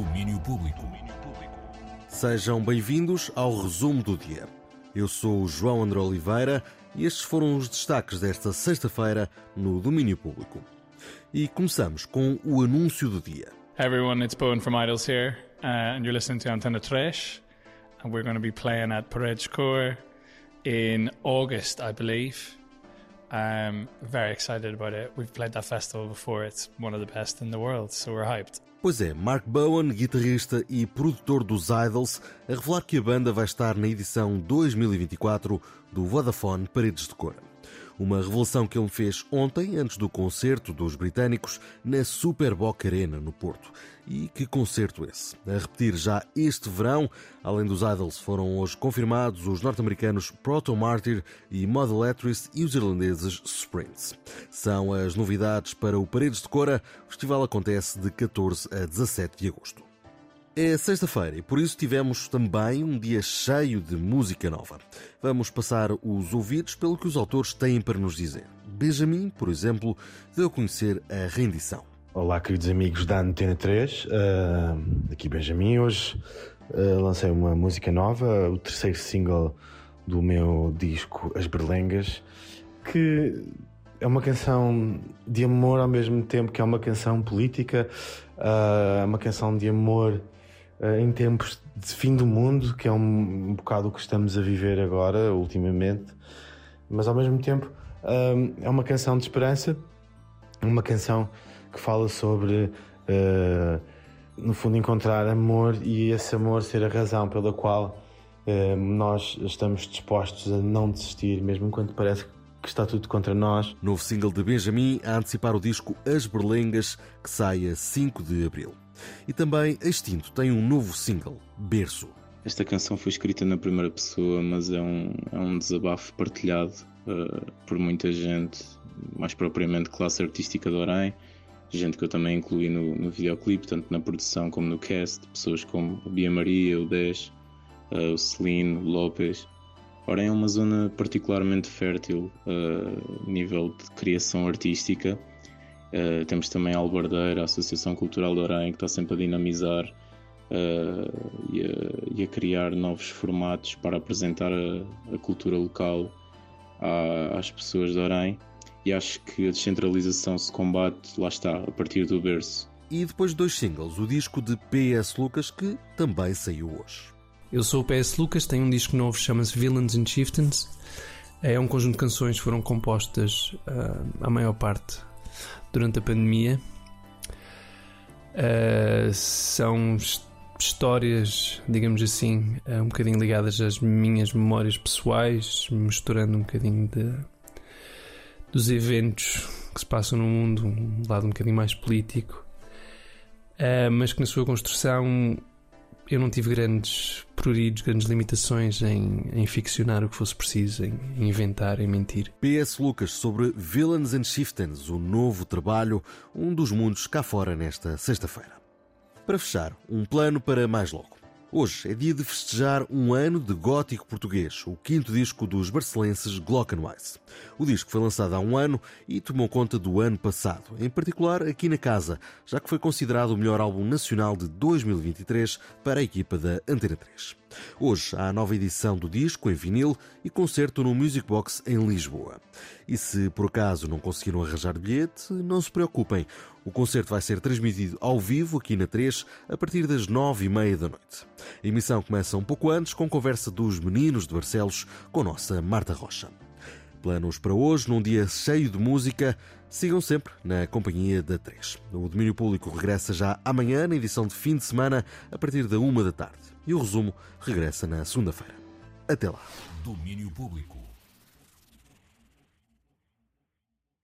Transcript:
Domínio Público. Sejam bem-vindos ao resumo do dia. Eu sou o João André Oliveira e estes foram os destaques desta sexta-feira no Domínio Público. E começamos com o anúncio do dia. Hey everyone, it's Bowen from Idols here, uh, and you're listening to Antena Trash, and we're going to be playing at Paredes Core in August, I believe. I'm very excited about it. We've played that festival before. It's one of the best in the world, so we're hyped. Pois é, Mark Bowen, guitarrista e produtor dos Idols, a revelar que a banda vai estar na edição 2024 do Vodafone Paredes de Cora. Uma revelação que ele fez ontem, antes do concerto dos britânicos, na Super Boca Arena, no Porto. E que concerto esse? A repetir já este verão, além dos Idols, foram hoje confirmados os norte-americanos Proto Martyr e Modeletris e os irlandeses Sprints. São as novidades para o Paredes de Cora. O festival acontece de 14 a 17 de agosto. É sexta-feira e por isso tivemos também um dia cheio de música nova. Vamos passar os ouvidos pelo que os autores têm para nos dizer. Benjamin, por exemplo, deu a conhecer a rendição. Olá, queridos amigos da Antena 3, uh, ah, aqui Benjamin. Hoje uh, lancei uma música nova, o terceiro single do meu disco As Berlengas, que é uma canção de amor ao mesmo tempo que é uma canção política, uh, é uma canção de amor uh, em tempos de fim do mundo, que é um, um bocado o que estamos a viver agora, ultimamente, mas ao mesmo tempo uh, é uma canção de esperança, uma canção que fala sobre, uh, no fundo, encontrar amor e esse amor ser a razão pela qual nós estamos dispostos a não desistir, mesmo quando parece que está tudo contra nós. Novo single de Benjamin a antecipar o disco As Berlengas, que sai a 5 de abril. E também Extinto tem um novo single, Berço. Esta canção foi escrita na primeira pessoa, mas é um, é um desabafo partilhado uh, por muita gente, mais propriamente classe artística de Orem, gente que eu também incluí no, no videoclipe, tanto na produção como no cast, pessoas como a Bia Maria, o Dez, uh, o Celino, o Lopes. Orem é uma zona particularmente fértil uh, a nível de criação artística Uh, temos também a Albardeira, a Associação Cultural de Orem, que está sempre a dinamizar uh, e, a, e, a, criar novos formatos para apresentar a, a cultura local à, às pessoas de Orem. E acho que a descentralização se combate, lá está, a partir do berço. E depois de dois singles, o disco de PS Lucas, que também saiu hoje. Eu sou o PS Lucas, tenho um disco novo, chama-se Villains and Chieftains. É um conjunto de canções que foram compostas, uh, a maior parte, durante a pandemia. Uh, são histórias, digamos assim, uh, um bocadinho ligadas às minhas memórias pessoais, misturando um bocadinho de, dos eventos que se passam no mundo, um lado um bocadinho mais político, uh, mas que na sua construção eu não tive grandes pruridos, grandes limitações em, em ficcionar o que fosse preciso, em, inventar, em mentir. PS Lucas sobre Villains and Chieftains, o novo trabalho, um dos mundos cá fora nesta sexta-feira. Para fechar, um plano para mais logo. Hoje é dia de festejar um ano de gótico português, o quinto disco dos barcelenses Glockenwise. O disco foi lançado há um ano e tomou conta do ano passado, em particular aqui na casa, já que foi considerado o melhor álbum nacional de 2023 para a equipa da Antena 3. Hoje há a nova edição do disco em vinil e concerto no Music Box em Lisboa. E se por acaso não conseguiram arranjar bilhete, não se preocupem. O concerto vai ser transmitido ao vivo aqui na 3 a partir das 9 e meia da noite. A emissão começa um pouco antes com conversa dos meninos de Barcelos com a nossa Marta Rocha. Planos para hoje, num dia cheio de música, sigam sempre na companhia da 3. O Domínio Público regressa já amanhã, na edição de fim de semana, a partir da uma da tarde. E o resumo regressa na segunda-feira. Até lá. Domínio Público.